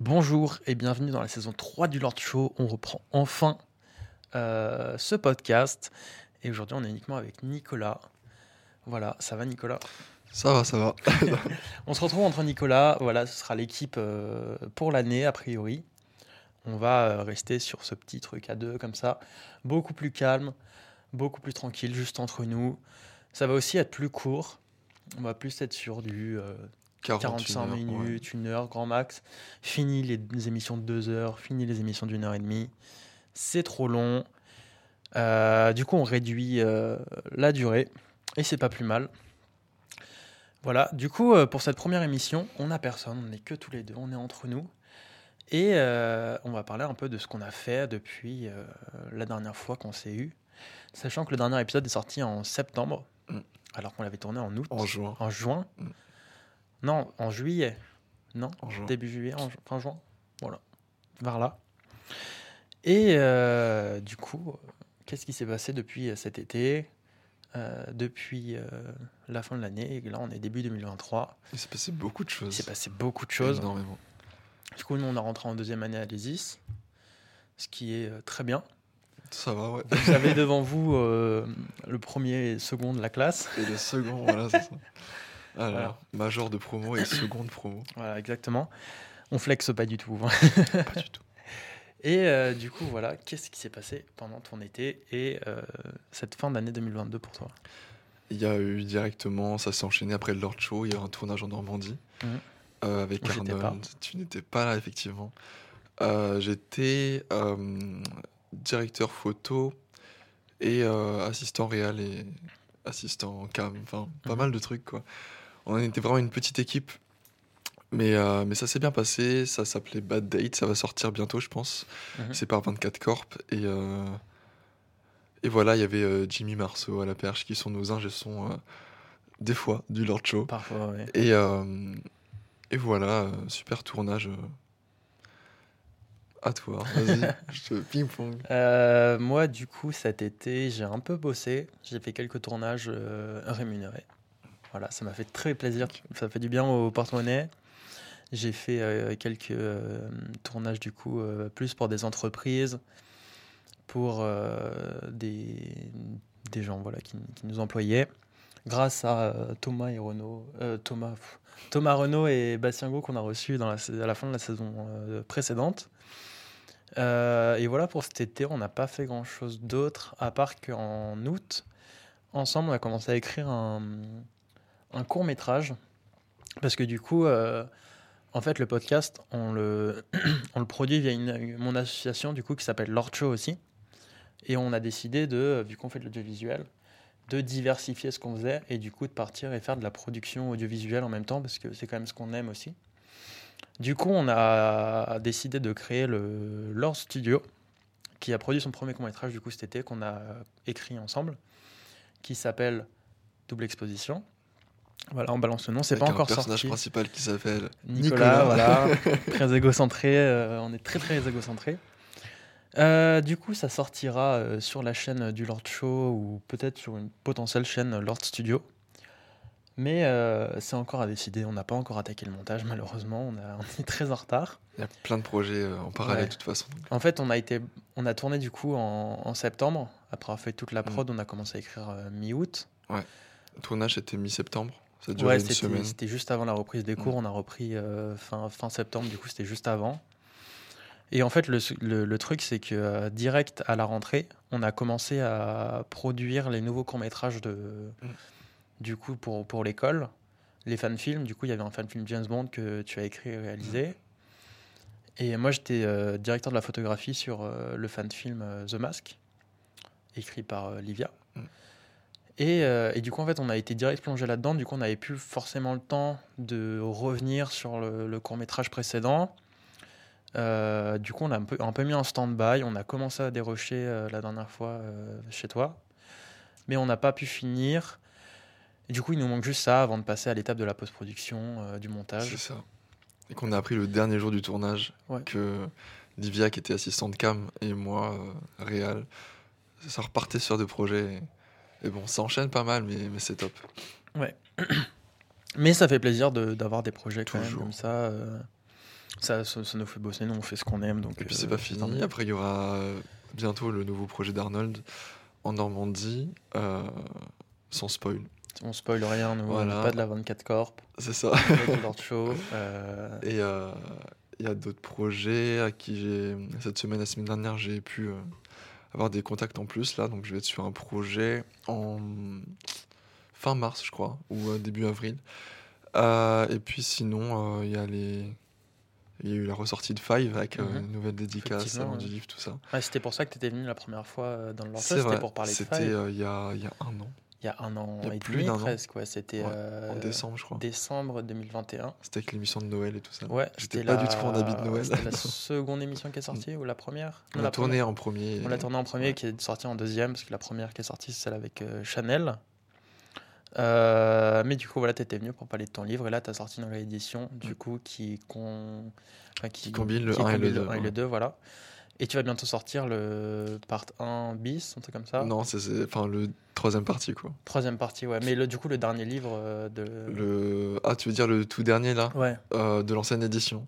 Bonjour et bienvenue dans la saison 3 du Lord Show. On reprend enfin euh, ce podcast. Et aujourd'hui, on est uniquement avec Nicolas. Voilà, ça va Nicolas? Ça va, ça va. On se retrouve entre Nicolas. Voilà, ce sera l'équipe euh, pour l'année, a priori. On va euh, rester sur ce petit truc à deux, comme ça. Beaucoup plus calme, beaucoup plus tranquille, juste entre nous. Ça va aussi être plus court. On va plus être sur du 45 heures, minutes, une heure, grand max. Fini les émissions de deux heures, fini les émissions d'une heure et demie. C'est trop long. Euh, du coup, on réduit euh, la durée et c'est pas plus mal. Voilà, du coup, euh, pour cette première émission, on n'a personne, on n'est que tous les deux, on est entre nous. Et on va parler un peu de ce qu'on a fait depuis la dernière fois qu'on s'est eu. Sachant que le dernier épisode est sorti en septembre, Mm. alors qu'on l'avait tourné en août. En juin. En juin Mm. Non, en juillet. Non, En juin. début juillet, en ju- fin juin. Voilà, vers là. Et euh, du coup, qu'est-ce qui s'est passé depuis euh, cet été? Euh, Depuis euh, la fin de l'année, et là on est début 2023. Il s'est passé beaucoup de Il choses. s'est passé beaucoup de choses. Énormément. Du coup, nous on a rentré en deuxième année à l'ESIS, ce qui est très bien. Ça va, ouais. Vous avez devant vous euh, le premier et second de la classe. Et le second, voilà, c'est ça. Alors, Voilà. major de promo et seconde promo. Voilà, exactement. On flexe pas du tout. Pas du tout. Et euh, du coup, voilà, qu'est-ce qui s'est passé pendant ton été et euh, cette fin d'année 2022 pour toi? Il y a eu directement, ça s'est enchaîné après le Lord Show, il y a eu un tournage en Normandie Mhm. euh, avec Où Arnold. Tu n'étais pas là, effectivement. J'étais directeur photo et assistant réal et assistant cam, enfin pas Mhm. mal de trucs quoi. On était vraiment une petite équipe, mais, euh, mais ça s'est bien passé. Ça s'appelait Bad Date, ça va sortir bientôt, je pense. Mhm. C'est par 24 Corp et euh, et voilà, il y avait euh, Jimmy Marceau à la perche qui sont nos ingé son euh, des fois du Lord Show. Parfois, ouais. Et, et voilà, super tournage. À toi, vas-y, je te ping-pong. Euh, moi, du coup, cet été, j'ai un peu bossé. J'ai fait quelques tournages euh, rémunérés. Voilà, ça m'a fait très plaisir. Ça fait du bien au porte-monnaie. J'ai fait euh, quelques euh, tournages, du coup, euh, plus pour des entreprises, pour des, des gens voilà, qui, qui nous employaient. Grâce à Thomas et Renaud, Thomas, pff, Thomas Renaud et Bastien Gau qu'on a reçus dans la, sa- à la fin de la saison précédente. Et voilà, pour cet été, on n'a pas fait grand-chose d'autre, à part qu'en août, ensemble, on a commencé à écrire un, un court métrage. Parce que du coup, euh, en fait, le podcast, on le, produit via mon association du coup, qui s'appelle Lord Show aussi. Et on a décidé de, vu qu'on fait de l'audiovisuel, de diversifier ce qu'on faisait et du coup de partir et faire de la production audiovisuelle en même temps parce que c'est quand même ce qu'on aime aussi. Du coup, on a décidé de créer le Lord Studio qui a produit son premier court-métrage du coup cet été qu'on a écrit ensemble qui s'appelle Double Exposition. Voilà, on balance le nom, c'est pas encore un personnage sorti. principal qui s'appelle Nicolas, voilà, très égocentré, euh, on est très très égocentré. Euh, du coup, ça sortira euh, sur la chaîne du Lord Show ou peut-être sur une potentielle chaîne Lord Studio. Mais c'est encore à décider. On n'a pas encore attaqué le montage, malheureusement. On, a- on est très en retard. Il y a plein de projets en parallèle Ouais. de toute façon. En fait, on a, été, on a tourné du coup en, en septembre. Après avoir fait toute la Mm. prod, on a commencé à écrire mi-août. Le tournage était mi-septembre, ça Ouais, une c'était semaine. c'était juste avant la reprise des cours. Mm. On a repris euh, fin, fin septembre, du coup, c'était juste avant. Et en fait, le, le- le truc, c'est que euh, direct à la rentrée, on a commencé à produire les nouveaux courts-métrages de, Mm. du coup, pour, pour l'école. Les fan-films, du coup, il y avait un fan-film James Bond que tu as écrit et réalisé. Et moi, j'étais euh, directeur de la photographie sur euh, le fan-film euh, The Mask, écrit par Livia. Mm. Et, euh, et du coup, en fait, on a été direct plongé là-dedans. Du coup, on n'avait plus forcément le temps de revenir sur le, le court-métrage précédent. Euh, du coup, on a un peu, un peu mis en stand-by. On a commencé à dérocher euh, la dernière fois chez toi. Mais on n'a pas pu finir. Et du coup, il nous manque juste ça avant de passer à l'étape de la post-production, du montage. C'est ça. Et qu'on a appris le dernier jour du tournage Ouais. que Livia, qui était assistante cam, et moi, réal, ça repartait sur des projets. Et, et bon, ça enchaîne pas mal, mais, mais c'est top. Mais ça fait plaisir de- d'avoir des projets quand même comme ça. euh. Ça, ça, ça nous fait bosser, nous on fait ce qu'on aime. Donc, Et puis euh, c'est pas fini. Après, il y aura euh, bientôt le nouveau projet d'Arnold en Normandie, euh, sans spoil. On spoil rien, nous, on Voilà. n'est pas de la 24 Corp, C'est ça. on Lord Show. Et il y a d'autres projets à qui j'ai. Cette semaine, la semaine dernière, j'ai pu avoir des contacts en plus là. Donc je vais être sur un projet en fin mars, je crois, ou euh, début avril. Euh, et puis sinon, euh, il y a les. Il y a eu la ressortie de Five avec euh, Mhm. une nouvelle dédicace, ouais. du livre, tout ça. ouais, c'était pour ça que tu étais venu la première fois dans le C'est c'était pour parler de c'était Five. euh, il y, a, il y a un an, Il y a un an a et plus demi presque, ouais, c'était Ouais, euh, en décembre, je crois. décembre 2021. C'était avec l'émission de Noël et tout ça. Ouais, J'étais pas la... du tout en habit de Noël. C'était la seconde émission qui est sortie ou la première? On la tourné première. en premier. On l'a tourné en premier, qui est sorti en deuxième, parce que la première qui est sortie, c'est celle avec euh, Chanel. Euh, mais du coup, voilà, tu étais venu pour parler de ton livre, et là, tu as sorti une réédition, du coup, qui, con... enfin, Qui combine le un et le 2, voilà. Et tu vas bientôt sortir le part 1 bis, un truc comme ça. Non, c'est enfin le troisième partie quoi. Troisième partie, ouais. Mais le, du coup, le dernier livre euh, de. Le ah tu veux dire le tout dernier là? Ouais, euh, de l'ancienne édition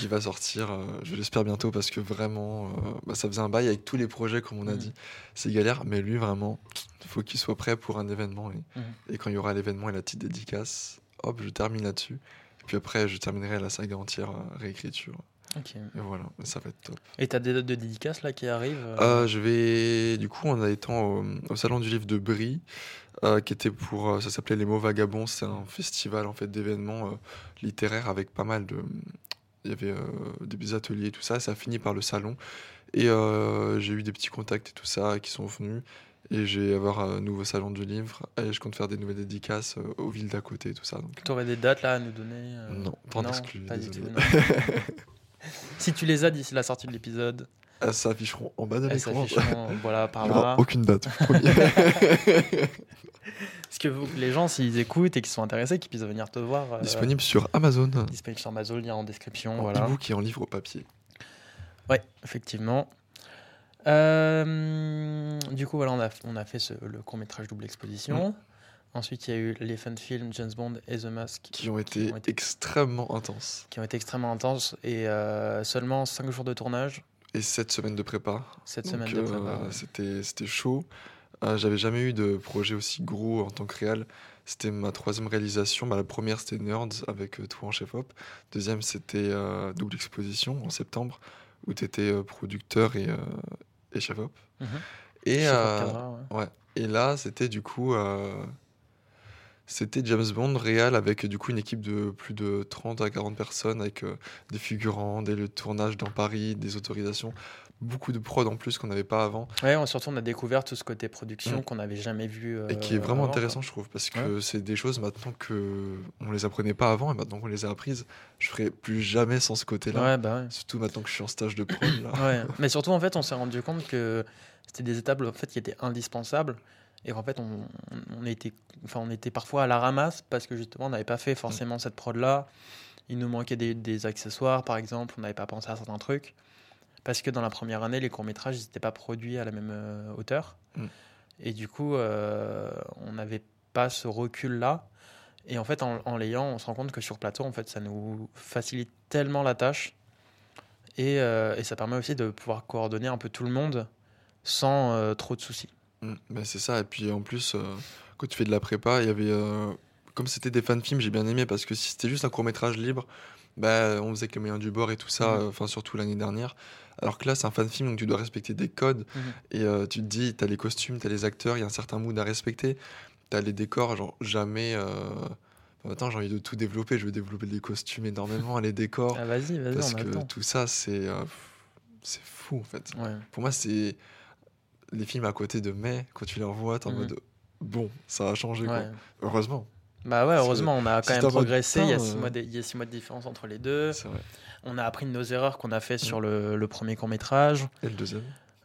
qui va sortir, euh, je l'espère bientôt parce que vraiment euh, bah, ça faisait un bail avec tous les projets comme on a Mhm. dit. C'est galère, mais lui vraiment, il faut qu'il soit prêt pour un événement et, Mhm. et quand il y aura l'événement et la petite dédicace, hop je termine là-dessus. Et puis après je terminerai la saga entière réécriture. Et voilà, ça va être top. Et t'as des dates de dédicaces là qui arrivent euh, Euh, je vais, du coup, en étant au, au salon du livre de Brie, euh, qui était pour, ça s'appelait Les mots vagabonds. C'est un festival en fait d'événements euh, littéraires avec pas mal de, il y avait des ateliers et tout ça. Ça a fini par le salon et j'ai eu des petits contacts et tout ça qui sont venus. Et je vais avoir un nouveau salon du livre et je compte faire des nouvelles dédicaces aux villes d'à côté et tout ça. Donc, T'aurais des dates là à nous donner euh, non, pas en si tu les as d'ici la sortie de l'épisode, Elles s'afficheront en bas de l'écran. s'afficheront voilà, par Il là. aucune date. Parce que vous- les gens, s'ils écoutent et qu'ils sont intéressés, qu'ils puissent venir te voir. euh, Disponible sur Amazon. disponible sur Amazon, lien en description. En voilà. e-book et en livre au papier. Ouais, effectivement. Euh, du coup, voilà, on a, on a fait ce- le court métrage double exposition. Ensuite, il y a eu les fan films James Bond et The Mask qui ont été ont été- extrêmement intenses. qui ont été extrêmement intenses et euh, seulement 5 jours de tournage Et sept semaines de prépa. cette Donc, semaine de euh, prépa. ouais. C'était c'était chaud. Euh, J'avais jamais eu de projet aussi gros en tant que réal. C'était ma troisième réalisation. Bah, la première, c'était Nerds avec euh, toi en chef-op. Deuxième, c'était euh, Double Exposition en septembre, où tu étais producteur et, euh, et chef-op. Mhm. Et, Chef euh, Cadra, ouais. Ouais. Et là, c'était du coup. C'était James Bond réal avec du coup une équipe de plus de 30 à 40 personnes avec euh, des figurants, des lieux de tournage dans Paris, des autorisations, beaucoup de prod en plus qu'on n'avait pas avant Ouais, on- surtout on a découvert tout ce côté production qu'on n'avait jamais vu. et qui est euh, vraiment avant, intéressant je trouve parce que Ouais. c'est des choses maintenant que on les apprenait pas avant et maintenant qu'on les a apprises, je ferai plus jamais sans ce côté-là. Ouais, bah ouais. Surtout maintenant que je suis en stage de prod là. Mais surtout en fait, on s'est rendu compte que c'était des étapes en fait qui étaient indispensables et qu'en fait on, on était, enfin on était parfois à la ramasse parce que justement on n'avait pas fait forcément cette prod là. Il nous manquait des, des accessoires par exemple, on n'avait pas pensé à certains trucs parce que dans la première année les courts métrages n'étaient pas produits à la même euh, hauteur Mm. et du coup euh, on n'avait pas ce recul là. Et en fait, en, en l'ayant, on se rend compte que sur plateau, en fait, ça nous facilite tellement la tâche et, euh, et ça permet aussi de pouvoir coordonner un peu tout le monde sans trop de soucis. Mm, ben, c'est ça, et puis en plus, euh, quand tu fais de la prépa, il y avait. euh, comme c'était des fan-films, j'ai bien aimé parce que si c'était juste un court-métrage libre, bah, on faisait que les moyens du bord et tout ça, Mhm. euh, enfin surtout l'année dernière. Alors que là, c'est un fan-film, donc tu dois respecter des codes Mhm. et euh, tu te dis, t'as les costumes, t'as les acteurs, il y a un certain mood à respecter, t'as les décors, genre jamais. Attends, j'ai envie de tout développer, je veux développer les costumes énormément, les décors, Ah, vas-y, vas-y, parce on que tout ça, c'est. c'est fou en fait. Ouais. Pour moi, c'est les films à côté de mai, quand tu les revois, t'es en Mhm. mode bon, ça a changé quoi. Heureusement, Bah ouais, heureusement, on a si quand même progressé. Il y, a putain, six euh, mois de, il y a six mois de différence entre les deux. vrai. On a appris de nos erreurs qu'on a fait Mm. sur le, le premier court-métrage Et le deuxième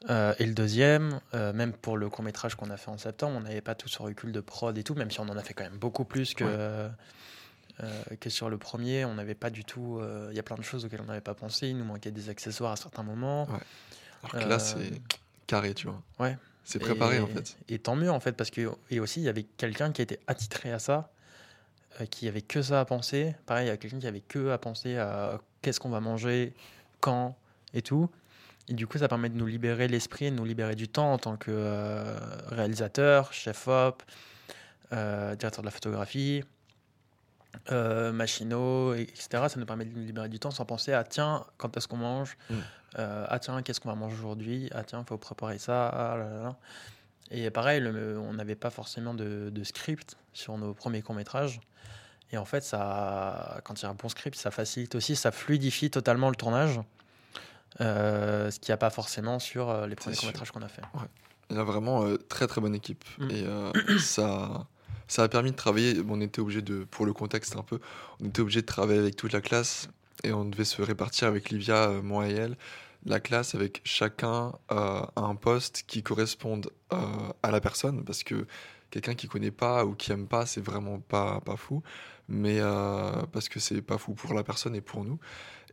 euh, et le deuxième. euh, même pour le court-métrage qu'on a fait en septembre, on n'avait pas tout ce recul de prod et tout, même si on en a fait quand même beaucoup plus que, Ouais. euh, que sur le premier. On n'avait pas du tout. Il y a plein de choses auxquelles on n'avait pas pensé. Il nous manquait des accessoires à certains moments. Alors que là, c'est carré, tu vois. ouais. C'est préparé Et- en fait. Et tant mieux en fait, parce que et aussi il y avait quelqu'un qui était attitré à ça, euh, qui avait que ça à penser. Pareil, il y a quelqu'un qui avait que à penser à qu'est-ce qu'on va manger, quand et tout. Et du coup, ça permet de nous libérer l'esprit, de nous libérer du temps en tant que euh, réalisateur, chef-op, euh, directeur de la photographie, machinaux, etc. Ça nous permet de nous libérer du temps sans penser à tiens, quand est-ce qu'on mange Mm. Euh, Ah tiens, qu'est-ce qu'on va manger aujourd'hui? Ah tiens, il faut préparer ça. ah là là là. Et pareil, le- on n'avait pas forcément de, de script sur nos premiers courts-métrages. Et en fait, ça, quand il y a un bon script, ça facilite aussi, ça fluidifie totalement le tournage. Euh, ce qu'il n'y a pas forcément sur euh, les premiers courts-métrages qu'on a fait. Il a vraiment euh, très très bonne équipe. Mm. Et ça, ça a permis de travailler. on était obligé de, pour le contexte un peu, on était obligé de travailler avec toute la classe et on devait se répartir avec Livia, moi et elle, la classe avec chacun euh, un poste qui corresponde euh, à la personne parce que quelqu'un qui connaît pas ou qui aime pas, c'est vraiment pas, pas fou, mais euh, parce que c'est pas fou pour la personne et pour nous.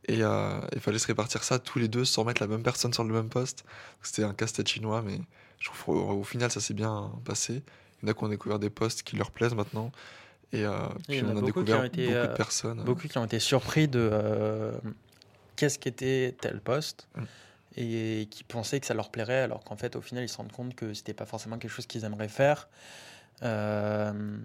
Et il fallait se répartir ça tous les deux sans mettre la même personne sur le même poste. C'était un casse-tête chinois, mais je trouve au, au final ça s'est bien passé. Il y en a qui ont découvert des postes qui leur plaisent maintenant. Et puis on a découvert été, beaucoup de personnes. Beaucoup qui ont été surpris de qu'est-ce qu'était tel poste Mm. et qui pensaient que ça leur plairait, alors qu'en fait, au final, ils se rendent compte que c'était pas forcément quelque chose qu'ils aimeraient faire. Euh,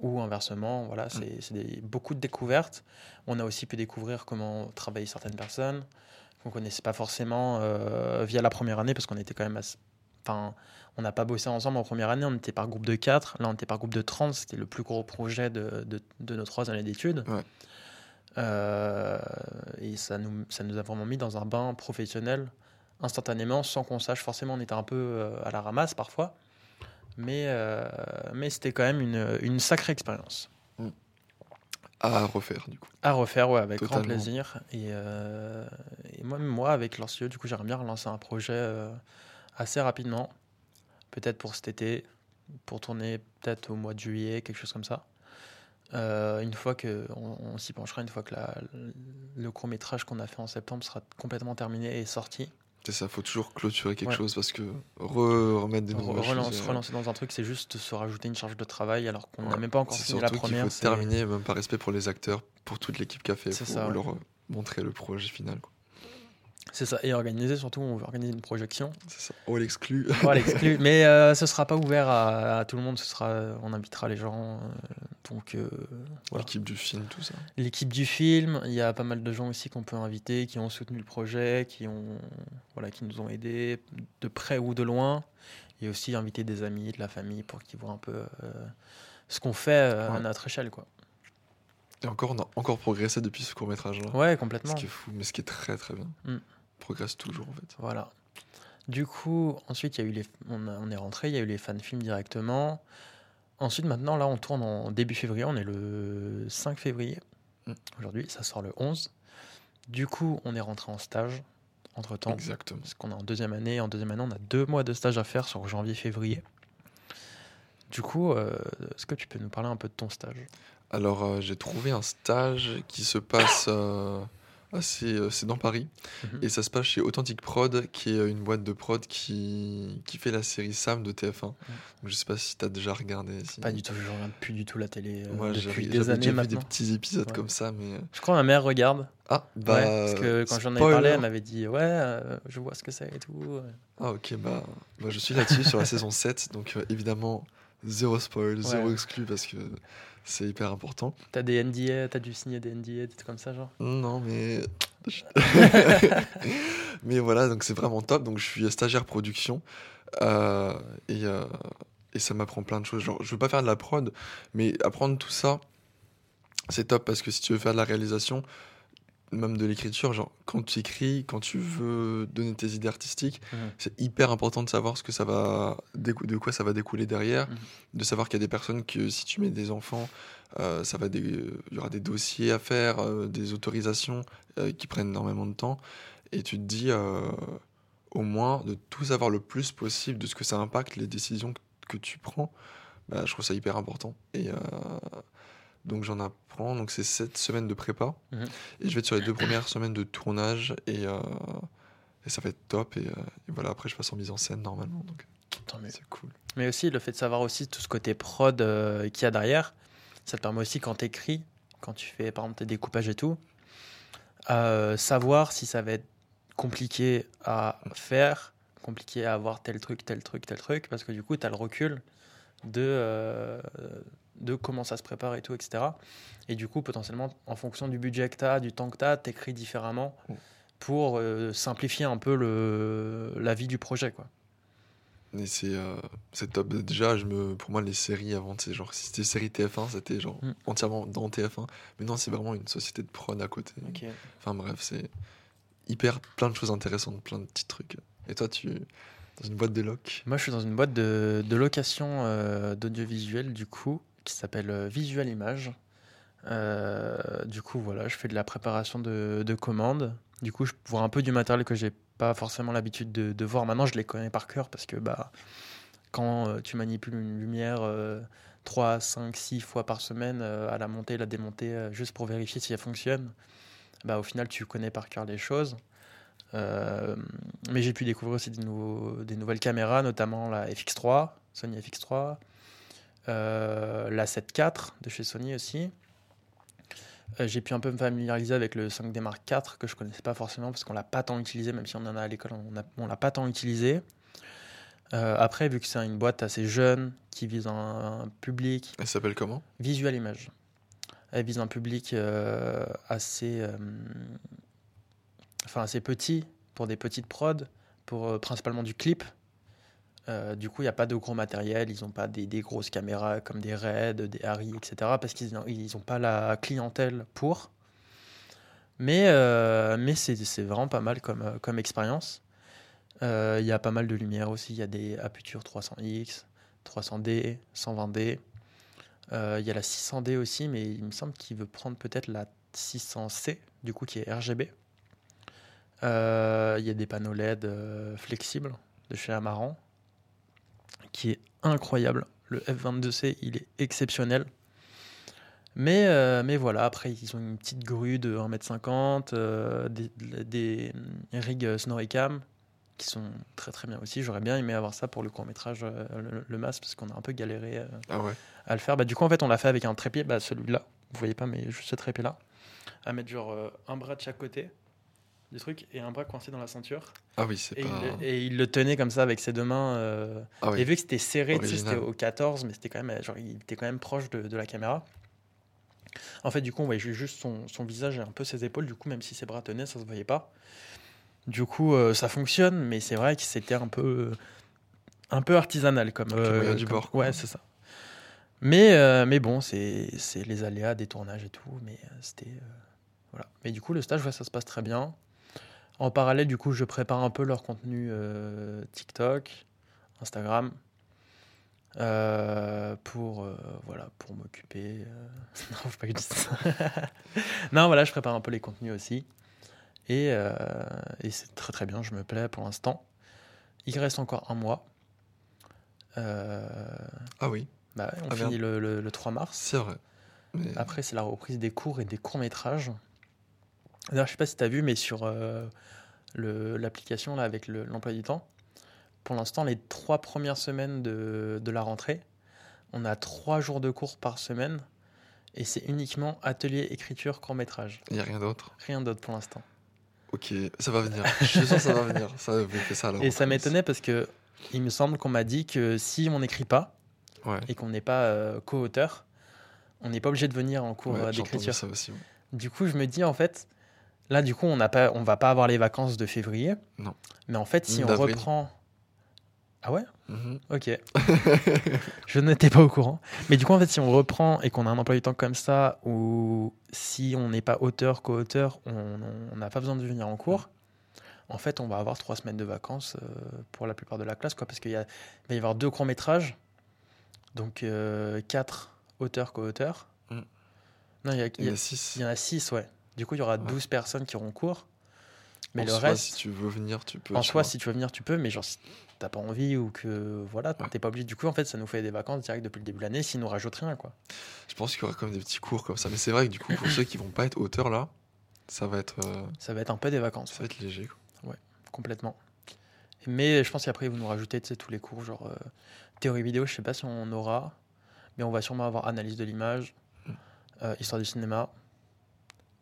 ou inversement, voilà, c'est c'est des- beaucoup de découvertes. On a aussi pu découvrir comment travailler certaines personnes qu'on connaissait pas forcément euh, via la première année, parce qu'on était quand même assez- Enfin, on n'a pas bossé ensemble en première année, on était par groupe de 4, là on était par groupe de 30, c'était le plus gros projet de, de- de nos trois années d'études. Ouais. Euh, et ça nous, ça nous a vraiment mis dans un bain professionnel instantanément, sans qu'on sache forcément, on était un peu euh, à la ramasse parfois, mais, euh, mais c'était quand même une, une sacrée expérience. À refaire, du coup. À refaire, ouais, avec grand Totalement. plaisir. Et, euh, et moi, moi, avec Lancieux, du coup, j'aimerais bien relancer un projet assez rapidement. Peut-être pour cet été, pour tourner peut-être au mois de juillet, quelque chose comme ça. Euh, une fois que on, on s'y penchera, une fois que la- le court métrage qu'on a fait en septembre sera complètement terminé et sorti. C'est ça, faut toujours clôturer quelque Ouais. chose parce que re- remettre des nouvelles relance- choses. relancer dans un truc, c'est juste se rajouter une charge de travail alors qu'on n'a Ouais. même pas encore fini la première. faut c'est- terminer, même par respect pour les acteurs, pour toute l'équipe qui a fait. Ça, ouais. leur montrer le projet final. quoi. C'est ça. Et organiser, surtout, on veut organiser une projection. C'est ça. Oh, l'exclu. Voilà, exclu. Mais euh, ce sera pas ouvert à, à tout le monde. Ce sera, on invitera les gens. euh, donc euh, voilà. L'équipe du film, tout ça. l'équipe du film, il y a pas mal de gens aussi qu'on peut inviter, qui ont soutenu le projet, qui ont, voilà, qui nous ont aidés de près ou de loin. Et aussi inviter des amis, de la famille, pour qu'ils voient un peu euh, ce qu'on fait euh, à Ouais. notre échelle, quoi. Et encore, on a encore progressé depuis ce court-métrage-là. Ouais, Ce complètement. qui est fou, mais ce qui est très très bien. Mm. Progresse toujours en fait. Voilà. Du coup, ensuite, il y a eu les, on, a- on est rentré, il y a eu les fan films directement. Ensuite, maintenant, là, on tourne en début février. On est le 5 février. Mm. Aujourd'hui, ça sort le 11. Du coup, on est rentré en stage entre temps. Exactement. Parce qu'on est en deuxième année. En deuxième année, on a deux mois de stage à faire sur janvier-février. Du coup, euh, est-ce que tu peux nous parler un peu de ton stage? Alors, euh, j'ai trouvé un stage qui se passe euh, assez. euh, c'est dans Paris. Mhm. Et ça se passe chez Authentic Prod, qui est euh, une boîte de prod qui, qui fait la série Sam de TF1. Donc, je sais pas si tu as déjà regardé. si- Pas du tout, je regarde plus du tout la télé euh, Moi, depuis j'avais des années déjà vu maintenant. des petits épisodes Ouais. comme ça, mais. euh, Je crois que ma mère regarde. Ah, bah. Ouais, parce que quand j'en avais parlé, elle m'avait dit Ouais, euh, je vois ce que c'est et tout. Ah, ok, bah, bah, je suis là-dessus sur la saison 7, donc euh, évidemment, zéro spoil, zéro exclu parce que c'est hyper important. T'as des NDA, t'as dû signer des NDA, des trucs comme ça, genre Non, mais. mais voilà, donc c'est vraiment top. Donc je suis stagiaire production euh, et, euh, et ça m'apprend plein de choses. Genre, je veux pas faire de la prod, mais apprendre tout ça, c'est top parce que si tu veux faire de la réalisation, même de l'écriture, genre quand tu écris, quand tu veux donner tes idées artistiques, c'est hyper important de savoir ce que ça va de quoi ça va découler derrière, Mhm. de savoir qu'il y a des personnes que si tu mets des enfants, euh, ça va il y aura des dossiers à faire, euh, des autorisations euh, qui prennent énormément de temps, et tu te dis au moins de tout savoir le plus possible de ce que ça impacte les décisions que, que tu prends. Bah, je trouve ça hyper important. Et donc j'en apprends. Donc c'est sept semaines de prépa. Mhm. Et je vais être sur les deux premières semaines de tournage. Et, euh, et ça va être top. Et, euh, et voilà, après je passe en mise en scène normalement. Donc c'est cool. Mais aussi, le fait de savoir aussi tout ce côté prod euh, qu'il y a derrière, ça te permet aussi quand t'écris, quand tu fais par exemple tes découpages et tout, savoir si ça va être compliqué à faire, compliqué à avoir tel truc, tel truc, tel truc, parce que du coup, tu as le recul de, de comment ça se prépare et tout, etc. Et du coup, potentiellement, en fonction du budget que tu as, du temps que tu as, tu écris différemment Mm. pour euh, simplifier un peu le, la vie du projet. Quoi. Et c'est euh, c'est top. Déjà, je me, pour moi, les séries avant, c'est genre, si c'était série TF1, c'était genre Mm. entièrement dans TF1. Mais non, c'est vraiment une société de prod à côté. Enfin bref, c'est hyper plein de choses intéressantes, plein de petits trucs. Et toi, tu dans une boîte de loc? Moi, je suis dans une boîte de, de location euh, d'audiovisuel, du coup, qui s'appelle euh, Visual Image. Euh, du coup, voilà, je fais de la préparation de, de commandes. Du coup, je vois un peu du matériel que j'ai pas forcément l'habitude de, voir. Maintenant, je les connais par cœur parce que bah, quand euh, tu manipules une lumière euh, 3, 5, 6 fois par semaine à la monter, la démonter, juste pour vérifier si elle fonctionne, bah, au final, tu connais par cœur les choses. Mais j'ai pu découvrir aussi des, nouvelles caméras, notamment la FX3, Sony FX3, euh, la 7 IV de chez Sony aussi. Euh, j'ai pu un peu me familiariser avec le 5D Mark IV que je connaissais pas forcément parce qu'on l'a pas tant utilisé, même si on en a à l'école, on a- on l'a pas tant utilisé. Euh, après, vu que c'est une boîte assez jeune qui vise un, un public Elle s'appelle comment? Visual image, elle vise un public euh, assez, euh, enfin assez petit pour des petites prods, pour euh, principalement du clip. Euh, du coup, il n'y a pas de gros matériel, ils n'ont pas des, grosses caméras comme des Red, des Harry, etc. Parce qu'ils n'ont pas la clientèle pour. Mais, euh, c'est vraiment pas mal comme, euh, expérience. Il y a pas mal de lumière aussi, il y a des Aputure 300X, 300D, 120D. Euh, Il y a la 600D aussi, mais il me semble qu'il veut prendre peut-être la 600C, du coup, qui est RGB. Il y a des panneaux LED flexibles de chez Amaran, qui est incroyable. Le F22C, il est exceptionnel. Mais, euh, mais voilà, après, ils ont une petite grue de 1m50, euh, des, des rigs Snoricam qui sont très très bien aussi. J'aurais bien aimé avoir ça pour le court métrage, le, le MAS, parce qu'on a un peu galéré euh, Ah ouais. à le faire. Bah, du coup, en fait, on l'a fait avec un trépied, bah, celui-là, vous voyez pas, mais juste ce trépied-là, à mettre genre euh, un bras de chaque côté du truc et un bras coincé dans la ceinture. Ah oui, c'est Et, pas. il, le- et il le tenait comme ça avec ses deux mains. euh, Ah oui. Et vu que c'était serré, tu sais, c'était au 14, mais c'était quand même, genre, il était quand même proche de, de la caméra. En fait, du coup, on voyait ju- juste son, son visage et un peu ses épaules. Du coup, même si ses bras tenaient, ça se voyait pas. Du coup, euh, ça fonctionne, mais c'est vrai que c'était un peu, un peu artisanal comme. Moyens du comme- bord. Ouais, c'est ça. Mais, euh, mais bon, c'est les aléas des tournages et tout. Mais euh, c'était. euh, voilà. Mais du coup, le stage, ouais, ça se passe très bien. En parallèle, du coup, je prépare un peu leur contenu euh, TikTok, Instagram, euh, pour euh, voilà, pour m'occuper. euh, non, faut pas que je dise ça. non, voilà, je prépare un peu les contenus aussi, et, et c'est très très bien. Je me plais pour l'instant. Il reste encore un mois. Ah oui, bah on Ah, finit le, le- le 3 mars. c'est vrai. Mais... Après, c'est la reprise des cours et des courts-métrages. D'ailleurs, je sais pas si tu as vu, mais sur euh, l'application là avec le- l'emploi du temps, pour l'instant, les trois premières semaines de, de la rentrée, on a trois jours de cours par semaine et c'est uniquement atelier, écriture, court-métrage. Il n'y a rien d'autre? Rien d'autre pour l'instant. Ok, ça va venir. Je suis sûr que ça va venir. Ça, vous faites ça Et ça m'étonnait parce que il me semble qu'on m'a dit que si on n'écrit pas Ouais. et qu'on n'est pas euh, co-auteur, on n'est pas obligé de venir en cours Ouais, euh, d'écriture. ouais. Du coup, je me dis en fait, là du coup, on n'a pas, on va pas avoir les vacances de février. Non. Mais en fait, si on reprend, ah ouais, Mhm. ok, je n'étais pas au courant. Mais du coup, en fait, si on reprend et qu'on a un emploi du temps comme ça, ou si on n'est pas auteur, co-auteur, on n'a pas besoin de venir en cours. En fait, on va avoir trois semaines de vacances euh, pour la plupart de la classe, quoi, parce qu'il va y avoir deux courts métrages, donc euh, quatre auteurs, co-auteurs. Mm. Non, il y, a- Il y en a- a 6. il y en a 6, ouais. Du coup, il y aura Ouais. 12 personnes qui auront cours. Mais en le soi, reste, si tu veux venir, tu peux. en soi, vois. si tu veux venir, tu peux, mais genre, si t'as pas envie ou que voilà, Ouais. t'es pas obligé. Du coup, en fait, ça nous fait des vacances directes depuis le début de l'année s'ils nous rajoutent rien, quoi. Je pense qu'il y aura comme des petits cours comme ça. Mais c'est vrai que du coup, pour ceux qui vont pas être auteurs là, ça va être, euh, Ça va être un peu des vacances, ça va être léger. quoi. complètement. Mais je pense qu'après, ils vont nous rajouter, tu sais, tous les cours, genre euh, théorie vidéo, je sais pas si on aura, mais on va sûrement avoir analyse de l'image, Mm. euh, histoire du cinéma,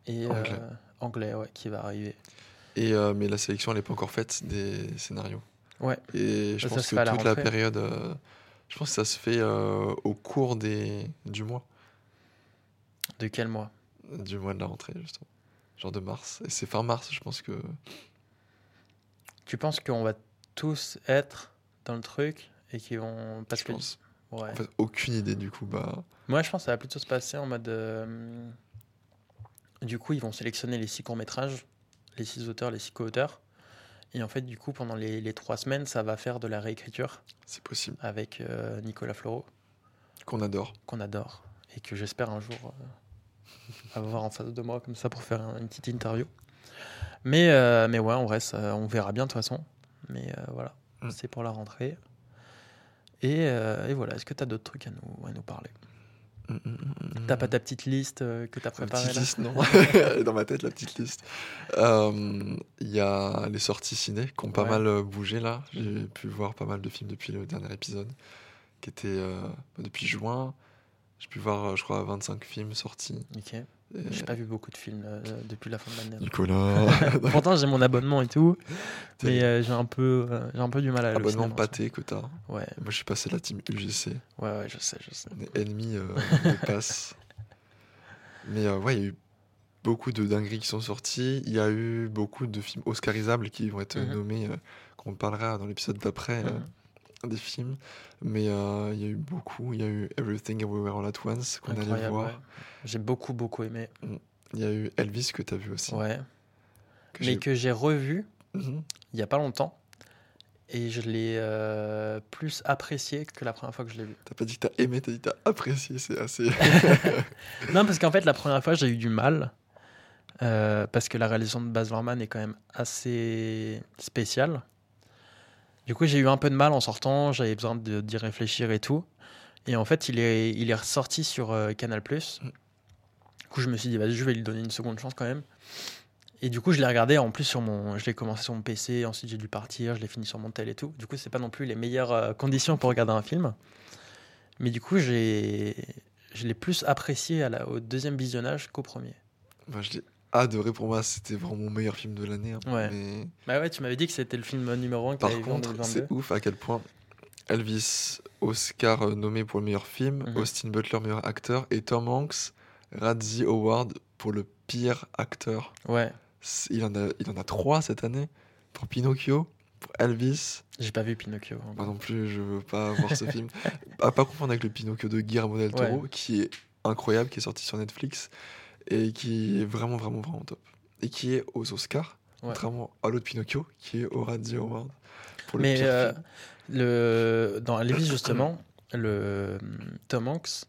et Anglais. euh, anglais, ouais, qui va arriver. Et, euh, mais la sélection, elle n'est pas encore faite des scénarios. Ouais. Et je Ça, pense se que la toute la période. euh, je pense que ça se fait euh, au cours des, du mois. De quel mois? Du mois de la rentrée, justement. Genre de mars. Et c'est fin mars, je pense que. Tu penses qu'on va tous être dans le truc et qu'ils vont. Parce je que. pense. Ouais. En fait, aucune idée, du coup. Bah, Moi, je pense que ça va plutôt se passer en mode. euh, Du coup, ils vont sélectionner les six courts-métrages, les six auteurs, les six co-auteurs. Et en fait, du coup, pendant les, les trois semaines, ça va faire de la réécriture c'est possible. avec euh, Nicolas Floro, Qu'on adore. qu'on adore, et que j'espère un jour euh, avoir en face de moi comme ça pour faire un- une petite interview. Mais, euh, mais ouais, vrai, ça- on verra bien de toute façon. Mais voilà, Mm. c'est pour la rentrée. Et, et voilà, est-ce que tu as d'autres trucs à nous, à nous parler? T'as pas ta petite liste euh, que t'as La préparée petite là liste, non. Dans ma tête, la petite liste. Euh, Il y a les sorties ciné qui ont pas Ouais. mal euh, bougé là. J'ai pu voir pas mal de films depuis le dernier épisode, qui était euh, depuis juin. J'ai pu voir, euh, je crois, 25 films sortis. Ok. Et- J'ai pas vu beaucoup de films euh, depuis la fin de l'année. Nicolas, Pourtant, j'ai mon abonnement et tout, mais euh, j'ai un peu, euh, j'ai un peu du mal à abonnement cinéma, pâté que t'as. Ouais, Moi, je suis passé la team UGC. ouais, ouais, je sais, je sais. On est ennemis euh, de passe. Mais euh, ouais, il y a eu beaucoup de dingueries qui sont sorties. Il y a eu beaucoup de films oscarisables qui vont être Mhm. nommés, euh, qu'on parlera dans l'épisode d'après euh, Mhm. Des films. Mais euh, il y a eu beaucoup. Il y a eu Everything Everywhere All At Once qu'on allait voir. ouais. J'ai beaucoup, beaucoup aimé. Il y a eu Elvis que tu as vu aussi. Ouais. que Mais que j'ai revu Mhm. il y a pas longtemps et je l'ai euh, plus apprécié que la première fois que je l'ai vu. T'as pas dit que t'as aimé, t'as dit que t'as apprécié. C'est assez. Non, parce qu'en fait, la première fois, j'ai eu du mal. euh, parce que la réalisation de Baz Luhrmann est quand même assez spéciale. Du coup, j'ai eu un peu de mal en sortant, j'avais besoin d'y réfléchir et tout. Et en fait, il est, il est ressorti sur euh, Canal+. Mm. Du coup, je me suis dit, vas-y, je vais lui donner une seconde chance quand même. Et du coup, je l'ai regardé en plus sur mon. Je l'ai commencé sur mon PC, ensuite j'ai dû partir, je l'ai fini sur mon tel et tout. Du coup, c'est pas non plus les meilleures euh, conditions pour regarder un film. Mais du coup, j'ai. Je l'ai plus apprécié à la- au deuxième visionnage qu'au premier. Je l'ai adoré. Pour moi, c'était vraiment mon meilleur film de l'année. hein. Ouais. Mais Bah ouais, tu m'avais dit que c'était le film numéro 1 que Par contre, 2022. c'est ouf à quel point Elvis, Oscar euh, nommé pour le meilleur film, Mhm. Austin Butler meilleur acteur et Tom Hanks, Razzie Award pour le pire acteur. Ouais, Il en a, il en a trois cette année pour Pinocchio, pour Elvis. j'ai pas vu Pinocchio. encore. Moi non plus, je veux pas voir ce film. À pas confondre avec le Pinocchio de Guillermo del Toro, Ouais. qui est incroyable, qui est sorti sur Netflix et qui est vraiment, vraiment, vraiment top. Et qui est aux Oscars, Ouais. contrairement à l'autre Pinocchio, qui est au Razzie Award pour le Mais pire euh, le, dans Elvis, justement, le Tom Hanks,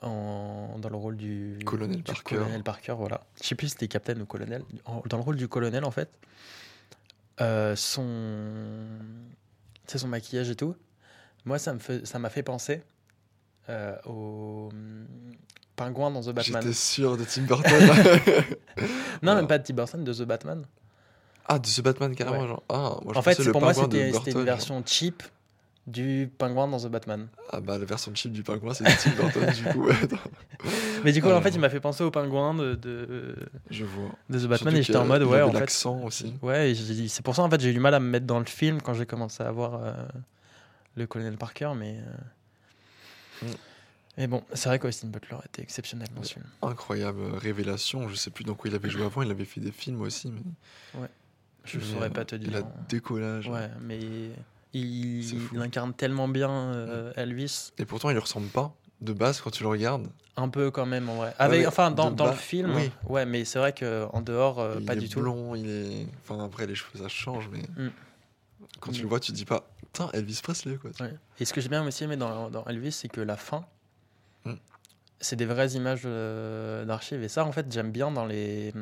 en, dans le rôle du Colonel du Parker. colonel Parker, voilà. Je sais plus si c'était capitaine ou colonel. En- dans le rôle du colonel, en fait, euh, son, son maquillage et tout, moi, ça me fait, ça m'a fait penser euh, au hum, pingouin dans The Batman. J'étais sûr de Tim Burton. Non, Voilà. même pas de Tim Burton, de The Batman. ah, de ce Batman carrément, Ouais. genre. Ah, moi, je en fait, le pour moi, c'était une genre. version cheap du pingouin dans The Batman. Ah, bah, la version cheap du pingouin, c'est Tim Burton, du coup. Mais du coup, Ah, en fait, il m'a fait penser au pingouin de, de, Je vois. de The Batman Surtout et j'étais en mode, ouais, en fait. l'accent aussi. Ouais, c'est pour ça, en fait, j'ai eu du mal à me mettre dans le film quand j'ai commencé à voir euh, le colonel Parker, mais. euh. Mais bon, c'est vrai qu'Austin Butler était exceptionnel dans ce film. Incroyable euh, révélation. Je sais plus dans quoi il avait joué avant. Il avait fait des films aussi. Mais, Je mais, saurais euh, pas te Il dire. a décollage. Ouais, mais il, il incarne tellement bien euh, Elvis. Et pourtant, il ne ressemble pas de base quand tu le regardes. Un peu quand même, en vrai. Avec, ouais, enfin, dans, le film, oui. ouais, mais c'est vrai qu'en dehors, euh, il pas est du tout. blond, il est. Enfin, après, les cheveux, ça change, mais. Mm. Quand tu Mm. le vois, tu te dis pas, putain, Elvis Presley, quoi. Ouais. Et ce que j'ai bien aussi aimé dans, dans Elvis, c'est que la fin, Mm. c'est des vraies images euh, d'archives. Et ça, en fait, j'aime bien dans les,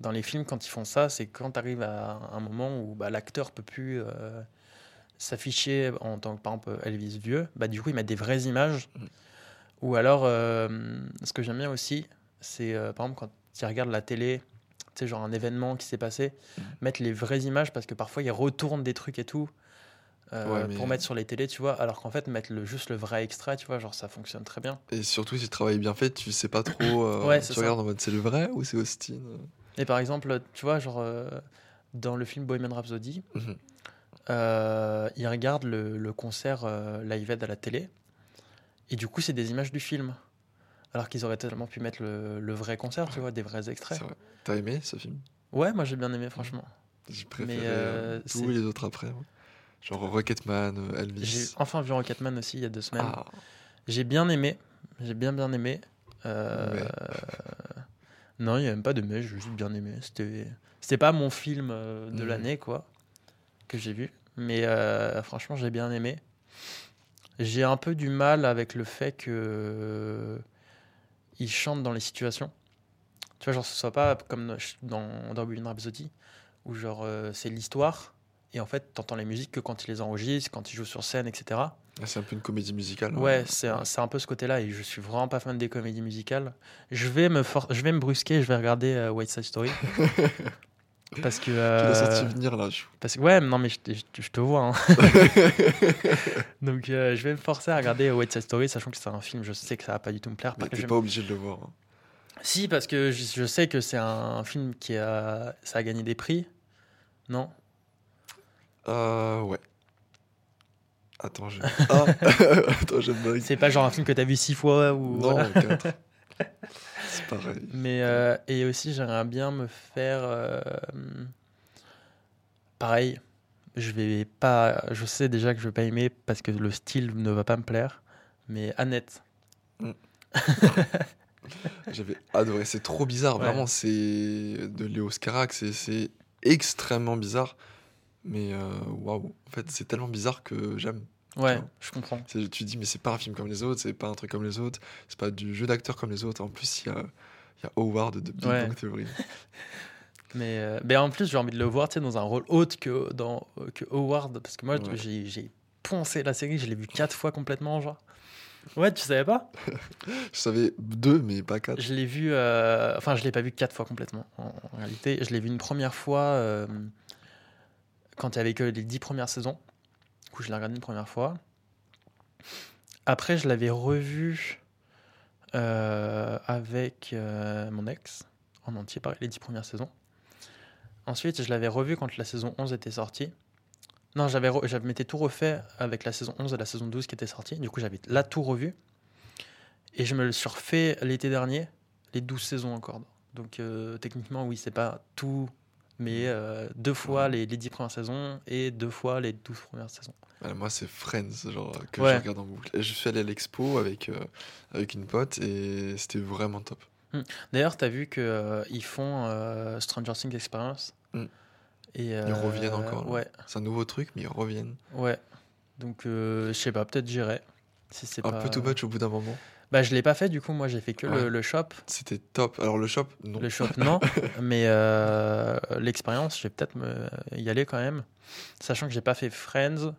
dans les films quand ils font ça, c'est quand tu arrives à un moment où bah, l'acteur peut plus euh, s'afficher en tant que, par exemple, Elvis vieux, bah, du coup, ils mettent des vraies images. Mm. Ou alors, euh, ce que j'aime bien aussi, c'est, par exemple, quand tu regardes la télé, tu sais, genre un événement qui s'est passé, Mm. mettre les vraies images parce que parfois, ils retournent des trucs et tout. Euh, Ouais, mais- pour mettre sur les télés, tu vois. Alors qu'en fait, mettre le, juste le vrai extrait, tu vois, genre ça fonctionne très bien. Et surtout, si le travail est bien fait, tu sais pas trop. euh, Ouais, tu ça. regardes en mode c'est le vrai ou c'est Austin Et par exemple, tu vois, genre euh, dans le film Bohemian Rhapsody, Mhm. euh, ils regardent le, le concert euh, live aid à la télé. Et du coup, c'est des images du film. Alors qu'ils auraient tellement pu mettre le, le vrai concert, tu vois, des vrais extraits. Vrai. T'as aimé ce film? Ouais, moi j'ai bien aimé, franchement. J'ai préféré Mais, euh, euh, tous c'est- les autres après. moi. Genre Rocketman, euh, J'ai Elvis. enfin vu Rocketman aussi il y a deux semaines. Ah, J'ai bien aimé. J'ai bien bien aimé. Euh, Mais. Non, il n'y a même pas de mais, j'ai juste bien aimé. C'était, c'était pas mon film euh, de Mhm. l'année, quoi, que j'ai vu. Mais euh, franchement, j'ai bien aimé. J'ai un peu du mal avec le fait que il chante dans les situations. Tu vois, genre, ce soit pas comme dans, dans Bohemian Rhapsody, où genre, euh, c'est l'histoire, et en fait, t'entends les musiques que quand il les enregistre, quand il joue sur scène, etc. ah, c'est un peu une comédie musicale. hein. Ouais, c'est un, c'est un peu ce côté-là et je suis vraiment pas fan des comédies musicales. Je vais me, je vais me brusquer, je vais regarder euh, White Side Story. parce que. Tu euh, l'as senti venir là. je- parce que ouais, non, mais je, te- je te- je te vois. hein. Donc euh, je vais me forcer à regarder White Side Story, sachant que c'est un film, je sais que ça va pas du tout me plaire. Mais t'es pas obligé de le voir. hein. Si, parce que je, je sais que c'est un film qui a. Ça a gagné des prix. Non? Euh, ouais. Attends, je. Ah Attends, je bug. C'est pas genre un film que t'as vu six fois ou. Non, voilà. 4. c'est pareil. Mais euh, et aussi j'aimerais bien me faire euh, pareil. Je vais pas, je sais déjà que je vais pas aimer parce que le style ne va pas me plaire. Mais Annette, J'avais adoré. C'est trop bizarre. Ouais. Vraiment, c'est de Léo Scarac. C'est- C'est extrêmement bizarre. Mais euh, waouh. En fait, c'est tellement bizarre que j'aime. ouais, je comprends. Tu te dis, mais c'est pas un film comme les autres, c'est pas un truc comme les autres, c'est pas du jeu d'acteur comme les autres. En plus, il y a, y a Howard de Big Ouais. Bang Theory. Mais, euh, mais en plus j'ai envie de le voir, dans un rôle autre que dans que Howard, parce que moi Ouais. j'ai j'ai poncé la série, je l'ai vu quatre fois complètement, genre. Ouais, tu savais pas? Je savais deux, mais pas quatre. Je l'ai vu, euh, enfin je l'ai pas vu quatre fois complètement. En, en réalité, je l'ai vu une première fois euh, quand il y avait que les dix premières saisons. Du coup, je l'ai regardé une première fois. Après, je l'avais revu euh, avec euh, mon ex en entier, pareil, les dix premières saisons. Ensuite, je l'avais revu quand la saison 11 était sortie. Non, j'avais m'étais tout refait avec la saison 11 et la saison 12 qui était sortie. Du coup, j'avais là tout revu. Et je me le suis refait l'été dernier, les 12 saisons encore. Donc euh, techniquement, oui, c'est pas tout, mais euh, deux fois les, les 10 premières saisons et deux fois les 12 premières saisons. Voilà, moi, c'est Friends, genre, que Ouais. je regarde en boucle. Et je suis allé à l'expo avec, euh, avec une pote et c'était vraiment top. D'ailleurs, tu as vu qu'ils font euh, Stranger Things Experience. Mm. Et, Ils reviennent encore. Ouais, C'est un nouveau truc, mais ils reviennent. ouais. Donc, je sais pas, peut-être j'irai. Si Un pas... peu too much au bout d'un moment. Bah, je l'ai pas fait, du coup, moi j'ai fait que le, Ouais. le shop. C'était top. Alors, le shop, non. Le shop, non. mais euh, l'expérience, je vais peut-être me- y aller quand même. Sachant que j'ai pas fait Friends.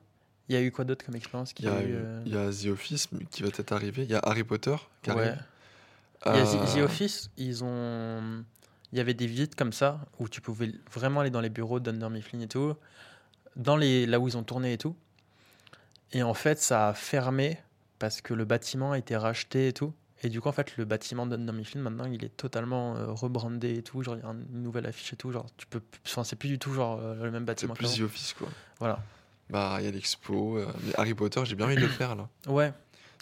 Il y a eu quoi d'autre comme expérience Il y, a, eu eu- euh, il y a The Office qui va peut-être arriver. Il y a Harry Potter qui Ouais. arrive. Il y a Euh, The- The Office, ils ont. Il y avait des visites comme ça où tu pouvais vraiment aller dans les bureaux d'Under Mifflin et tout, dans les là où ils ont tourné et tout. Et en fait, ça a fermé parce que le bâtiment a été racheté et tout. Et du coup, en fait, le bâtiment d'Under Mifflin maintenant, il est totalement euh, rebrandé et tout. Genre, il y a un- une nouvelle affiche et tout. Genre, tu peux. Enfin, c'est plus du tout genre euh, le même C'est bâtiment. plus qu'avant. The Office, quoi. Voilà. Bah, il y a l'expo. euh, mais Harry Potter, j'ai bien envie de le faire, là. Ouais.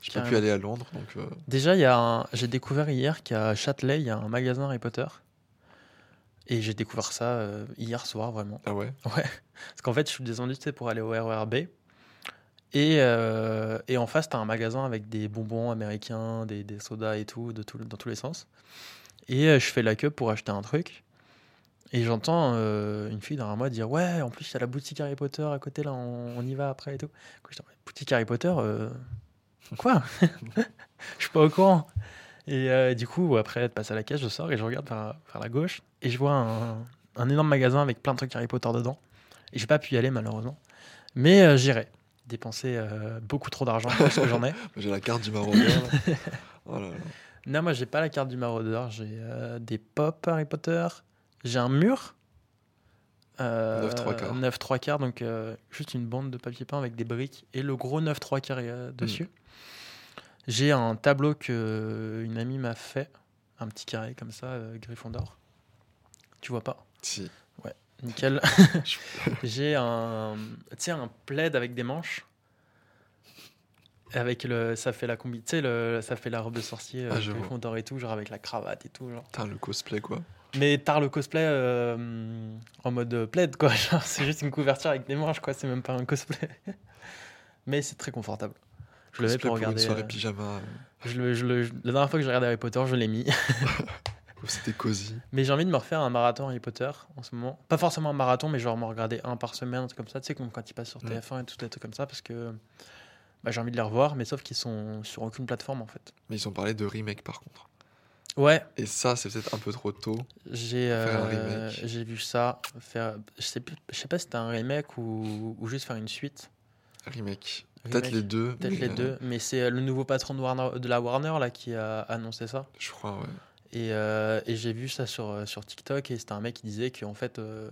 J'ai pas pu aller à Londres, donc... Déjà, il y a un... j'ai découvert hier qu'à Châtelet, il y a un magasin Harry Potter. Et j'ai découvert ça hier soir, vraiment. Ah ouais? Ouais. Parce qu'en fait, je suis descendu tu sais, pour aller au RERB. Et, euh, et en face, tu as un magasin avec des bonbons américains, des, sodas et tout, de tout, dans tous les sens. Et euh, je fais la queue pour acheter un truc. Et j'entends euh, une fille derrière moi dire Ouais, en plus, il y a la boutique Harry Potter à côté, là, on, y va après et tout. Boutique Harry Potter Quoi? Je suis pas au courant. Et du coup, après être passé à la caisse, je sors et je regarde vers, la gauche et je vois un, un énorme magasin avec plein de trucs Harry Potter dedans. Et j'ai pas pu y aller malheureusement. Mais j'irai. Dépenser euh, beaucoup trop d'argent parce que j'en ai. J'ai la carte du maraudeur. oh là là. Non, moi j'ai pas la carte du maraudeur. J'ai euh, des pop Harry Potter. J'ai un mur. Euh, 9 trois quarts. 9 3 quarts, donc euh, juste une bande de papier peint avec des briques et le gros 9 3 quarts euh, dessus. J'ai un tableau que une amie m'a fait, un petit carré comme ça, griffon d'or. Tu vois pas? Si. Nickel. J'ai un, un plaid avec des manches. Avec le, ça fait la combi, tu sais, le, ça fait la robe de sorcier, Ah, euh, vois. griffon d'or et tout, genre avec la cravate et tout, genre. Le cosplay, quoi. Mais tard le cosplay euh, en mode plaid, quoi. C'est juste une couverture avec des manches, quoi. C'est même pas un cosplay. Mais c'est très confortable. Je le mets pour une regarder. soirée euh, pyjama. euh, je le- je le- la dernière fois que j'ai regardé Harry Potter, je l'ai mis. C'était cosy. Mais j'ai envie de me refaire un marathon Harry Potter en ce moment. Pas forcément un marathon, mais genre me regarder un par semaine, un truc comme ça. Tu sais, comme quand il passe sur Mm. TF1 et tout, des trucs comme ça, parce que bah, j'ai envie de les revoir, mais sauf qu'ils sont sur aucune plateforme en fait. Mais ils ont parlé de remake, par contre. Ouais, Et ça, c'est peut-être un peu trop tôt. j'ai euh, j'ai vu ça. Faire, je sais, plus- je sais pas si c'était un remake ou, ou juste faire une suite. Remake. Peut-être les deux. Peut-être les euh, deux, mais c'est euh, le nouveau patron de, Warner, de la Warner là qui a annoncé ça. Je crois, ouais. Et, euh, et j'ai vu ça sur, euh, sur TikTok et c'était un mec qui disait qu'en fait euh,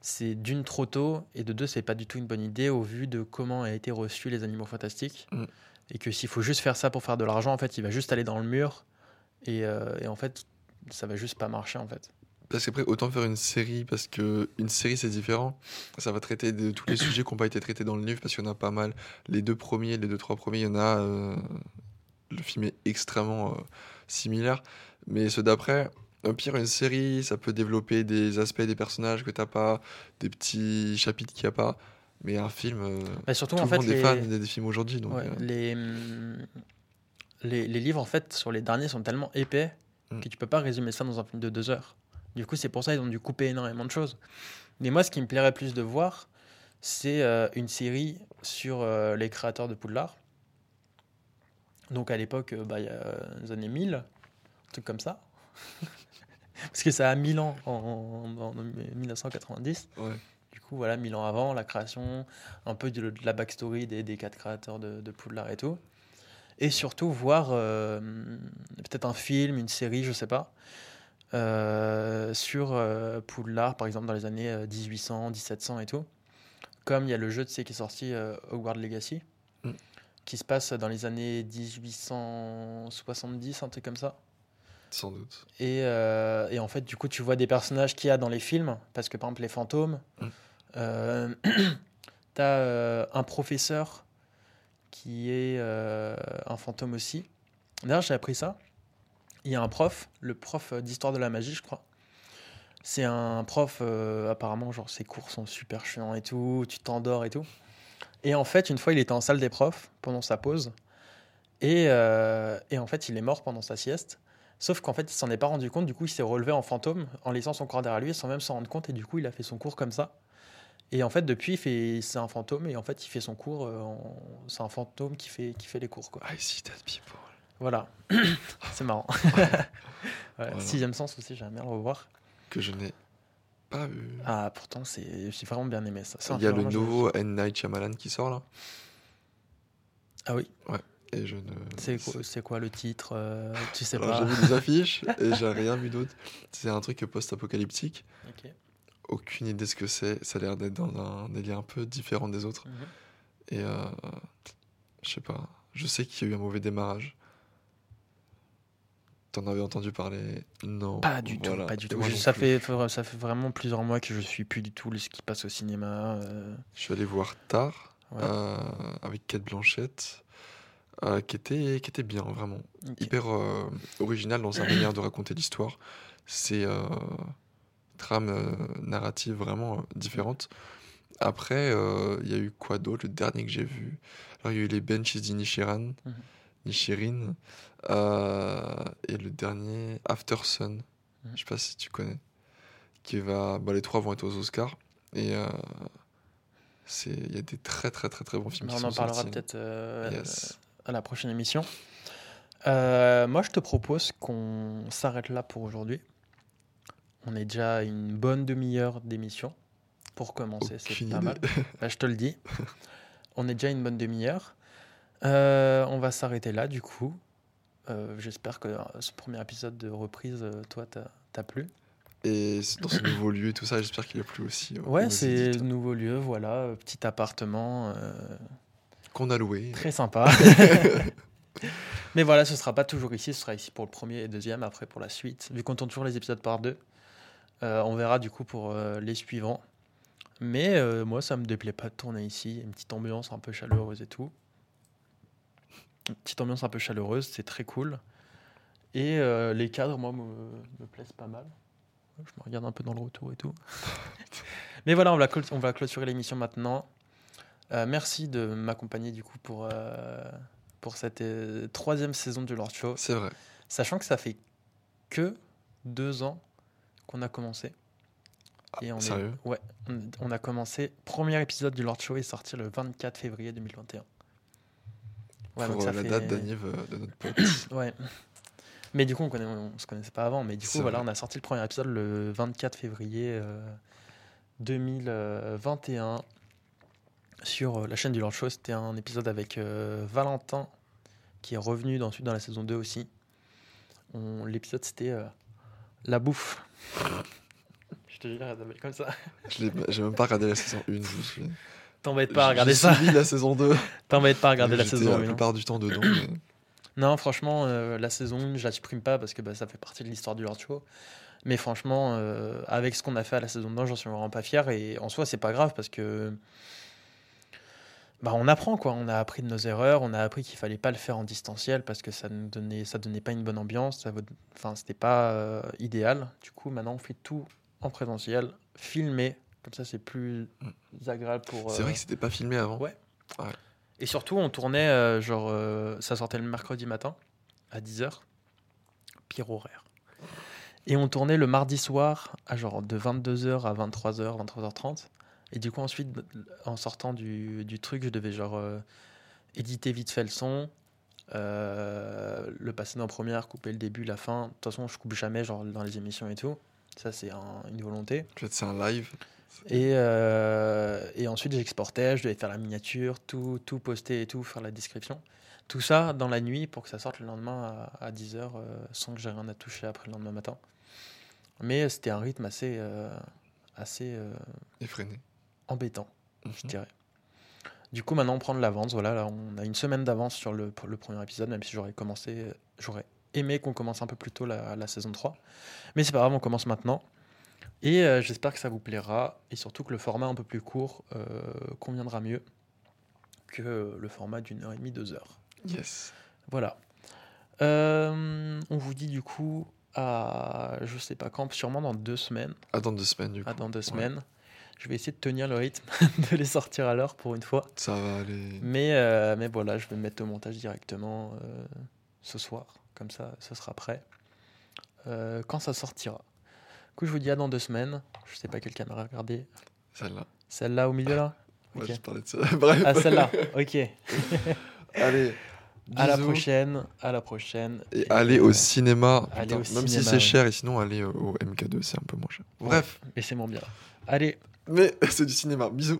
c'est d'une trop tôt et de deux c'est pas du tout une bonne idée au vu de comment a été reçu les animaux fantastiques Mm. et que s'il faut juste faire ça pour faire de l'argent en fait il va juste aller dans le mur et, euh, et en fait ça va juste pas marcher en fait. Parce qu'après, autant faire une série, parce que une série, c'est différent. Ça va traiter de tous les sujets qui n'ont pas été traités dans le livre, parce qu'il y en a pas mal. Les deux premiers, les deux, trois premiers, il y en a. euh, le film est extrêmement euh, similaire. Mais ceux d'après, au pire, une série, ça peut développer des aspects des personnages que t'as pas, des petits chapitres qu'il n'y a pas. Mais un film, euh, Bah, surtout tout en le fait monde les, est fan des, des films aujourd'hui. Donc, ouais, euh, les, hum, les, les livres en fait sur les derniers sont tellement épais Mm. que tu peux pas résumer ça dans un film de deux heures. Du coup c'est pour ça qu'ils ont dû couper énormément de choses. Mais moi ce qui me plairait plus de voir c'est euh, une série sur euh, les créateurs de Poudlard. Donc à l'époque, euh, bah, il y a les années 1000, un truc comme ça. Parce que ça a 1000 ans en, en- en 1990. ouais. Du coup, voilà, 1000 ans avant, la création, un peu de, de la backstory des, des quatre créateurs de, de Poudlard et tout. Et surtout, voir euh, peut-être un film, une série, je sais pas, euh, sur euh, Poudlard, par exemple, dans les années euh, 1800, 1700 et tout. Comme il y a le jeu de C qui est sorti, Hogwarts Legacy. Qui se passe dans les années 1870, un truc comme ça. Sans doute. Et, euh, et en fait, du coup, tu vois des personnages qu'il y a dans les films, parce que par exemple, les fantômes, Mm. euh, t'as euh, un professeur qui est un fantôme aussi. D'ailleurs, j'ai appris ça. Il y a un prof, le prof d'histoire de la magie, je crois. C'est un prof, apparemment, genre ses cours sont super chiants et tout, tu t'endors et tout. Et en fait, une fois, il était en salle des profs pendant sa pause. Et, euh, et en fait, il est mort pendant sa sieste. Sauf qu'en fait, il s'en est pas rendu compte. Du coup, il s'est relevé en fantôme en laissant son corps derrière lui sans même s'en rendre compte. Et du coup, il a fait son cours comme ça. Et en fait, depuis, c'est un fantôme. Et en fait, il fait son cours. euh, en- C'est un fantôme qui fait, qui fait les cours. Quoi. I see dead people. Voilà. c'est marrant. Ouais, Voilà. Sixième sens aussi, j'aimerais bien le revoir. Que je n'ai pas vu. Ah, pourtant, c'est... j'ai vraiment bien aimé ça. Il y a le nouveau N. Night Shyamalan qui sort là. Ah oui Et je ne. C'est quoi, c'est quoi le titre euh, Tu sais Alors, pas. j'ai vu des affiches et j'ai rien vu d'autre. C'est un truc post-apocalyptique. Ok. Aucune idée ce que c'est. Ça a l'air d'être dans un délire un peu différent des autres. Mhm. Et euh, je sais pas. Je sais qu'il y a eu un mauvais démarrage. T'en avais entendu parler? Non. Pas du Voilà. tout, pas du Et tout. moi Je- non ça, fait, ça fait vraiment plusieurs mois que je suis plus du tout ce qui passe au cinéma. euh, Je suis allé voir Tar ouais. euh, avec Kate Blanchett. euh, qui, était, qui était bien, vraiment. Hyper euh, original dans sa manière de raconter l'histoire. C'est trame narrative vraiment différente. Après, il y a eu quoi d'autre? Le dernier que j'ai vu. Alors, il y a eu les Benches d'Inishiran, Mhm. Nishirin. euh, et le dernier, After Sun. Je sais pas si tu connais. Qui va, bah, les trois vont être aux Oscars. Et euh, c'est- il y a des très très très très bons films On qui en sont parlera peut-être euh, Yes. à la prochaine émission. Euh, moi, je te propose qu'on s'arrête là pour aujourd'hui. On est déjà à une bonne demi-heure d'émission. Pour commencer, c'est pas mal. Bah, je te le dis. On est déjà à une bonne demi-heure. Euh, on va s'arrêter là, du coup. Euh, J'espère que euh, ce premier épisode de reprise, toi, t'as plu. Et dans ce nouveau lieu et tout ça, j'espère qu'il a plu aussi. Ouais, c'est éditeurs. nouveau lieu, voilà, petit appartement, euh, Qu'on a loué. très sympa. Mais voilà, ce sera pas toujours ici, ce sera ici pour le premier et deuxième, après pour la suite. Vu qu'on tourne toujours les épisodes par deux, euh, on verra du coup pour euh, les suivants. Mais moi, ça me déplaît pas de tourner ici. Une petite ambiance un peu chaleureuse et tout. Petite ambiance un peu chaleureuse, c'est très cool. Et euh, les cadres, moi, me, me plaisent pas mal. Je me regarde un peu dans le retour et tout. Mais voilà, on va, on va clôturer l'émission maintenant. Euh, merci de m'accompagner du coup pour, euh, pour cette troisième saison du Lord Show. C'est vrai. Sachant que ça fait que deux ans qu'on a commencé. Et on est- Ah, Sérieux? Ouais, on, on a commencé. Premier épisode du Lord Show est sorti le 24 février 2021. Ouais, donc Pour ça euh, la fait- date d'anniv euh, de notre pote. Ouais. Mais du coup, on, connaît, on se connaissait pas avant. Mais du coup, voilà, vrai. on a sorti le premier épisode le 24 février euh, 2021 sur euh, la chaîne du Lord Show. C'était un épisode avec euh, Valentin qui est revenu dans- ensuite dans la saison 2 aussi. L'épisode, c'était euh, la bouffe. Je te jure, elle s'appelle comme ça. Je J'ai même pas regardé la saison 1. Je me souviens. T'embêtes pas à regarder ça. suivi la saison 2. T'embêtes pas à regarder la saison la 1. hein. plupart du temps dedans. mais- Non, franchement, euh, la saison 1, je la supprime pas parce que bah, ça fait partie de l'histoire du Lord Show. Mais franchement, euh, avec ce qu'on a fait à la saison 1, j'en suis vraiment pas fier. Et en soi, c'est pas grave parce que. Bah, on apprend quoi. On a appris de nos erreurs. On a appris qu'il fallait pas le faire en distanciel parce que ça ne donnait, ça donnait pas une bonne ambiance. Ça, vaut- enfin, c'était pas euh, idéal. Du coup, maintenant, on fait tout en présentiel, filmé. Comme ça, c'est plus agréable pour. C'est euh, vrai que c'était pas filmé avant. Ouais. Et surtout, on tournait, euh, genre, euh, ça sortait le mercredi matin à 10h, pire horaire. Et on tournait le mardi soir à genre de 22h à 23h, 23h30. Et du coup, ensuite, en sortant du, du truc, je devais genre euh, éditer vite fait le son, euh, le passer dans première, couper le début, la fin. De toute façon, je coupe jamais genre dans les émissions et tout. Ça, c'est un- une volonté. Peut-être c'est un live. Et, euh, et ensuite, j'exportais, je devais faire la miniature, tout, tout poster et tout, faire la description. Tout ça dans la nuit pour que ça sorte le lendemain à, 10h sans que j'ai rien à toucher après le lendemain matin. Mais euh, c'était un rythme assez, euh, assez euh, Effréné. embêtant, je Mhm. dirais. Du coup, maintenant, on prend de l'avance. Voilà, là, on a une semaine d'avance sur le premier épisode, même si j'aurais commencé, j'aurais aimé qu'on commence un peu plus tôt la, la saison 3. Mais c'est pas grave, on commence maintenant. Et euh, j'espère que ça vous plaira. Et surtout que le format un peu plus court euh, conviendra mieux que le format d'une heure et demie, deux heures. Yes. Voilà. Euh, on vous dit du coup à, je sais pas quand, sûrement dans deux semaines. À dans deux semaines, du coup. À dans deux Ouais. semaines. Je vais essayer de tenir le rythme, de les sortir à l'heure pour une fois. Ça va aller. Mais, mais voilà, je vais me mettre au montage directement ce soir. Comme ça, ce sera prêt. Quand ça sortira. Du coup, je vous dis à dans deux semaines. Je sais pas quelle caméra regarder. Celle-là. Celle-là au milieu là Ouais, Ok. je parlais de ça. Bref. Ah, celle-là. Ok. Allez. À la bisous. prochaine. À la prochaine. Et allez au cinéma. Allez Putain, au même si c'est ouais. cher, et sinon, allez euh, au MK2, c'est un peu moins cher. Bref. Laissez-moi bien. Allez. Mais c'est du cinéma. Bisous.